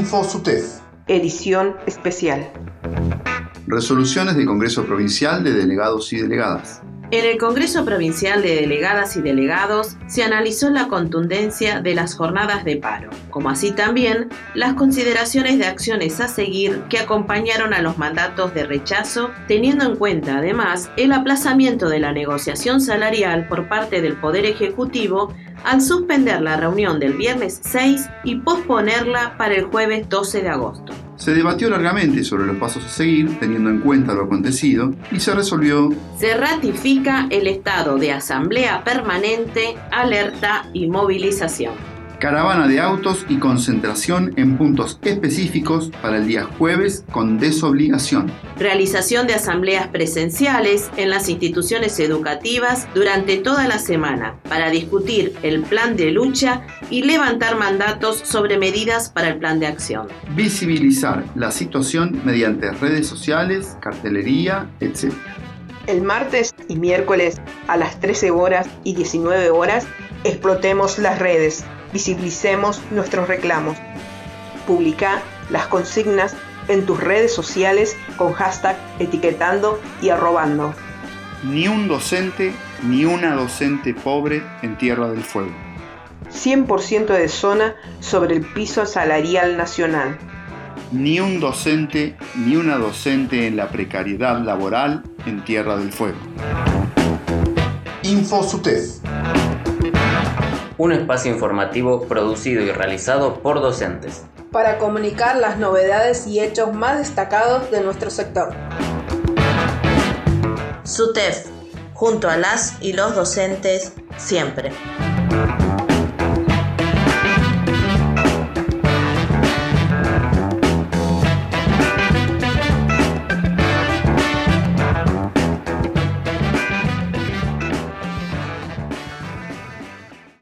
Info SUTEF. Edición especial. Resoluciones del Congreso Provincial de Delegados y Delegadas. En el Congreso Provincial de Delegadas y Delegados se analizó la contundencia de las jornadas de paro, como así también las consideraciones de acciones a seguir que acompañaron a los mandatos de rechazo, teniendo en cuenta además el aplazamiento de la negociación salarial por parte del Poder Ejecutivo al suspender la reunión del viernes 6 y posponerla para el jueves 12 de agosto. Se debatió largamente sobre los pasos a seguir, teniendo en cuenta lo acontecido, y se resolvió... Se ratifica el estado de asamblea permanente, alerta y movilización caravana de autos y concentración en puntos específicos para el día jueves con desobligación. Realización de asambleas presenciales en las instituciones educativas durante toda la semana para discutir el plan de lucha y levantar mandatos sobre medidas para el plan de acción. Visibilizar la situación mediante redes sociales, cartelería, etc. El martes y miércoles a las 13 horas y 19 horas explotemos las redes visibilicemos nuestros reclamos. Publica las consignas en tus redes sociales con hashtag etiquetando y arrobando. Ni un docente ni una docente pobre en Tierra del Fuego. 100% de zona sobre el piso salarial nacional. Ni un docente ni una docente en la precariedad laboral en Tierra del Fuego. Info un espacio informativo producido y realizado por docentes. Para comunicar las novedades y hechos más destacados de nuestro sector. SUTEF, junto a las y los docentes, siempre.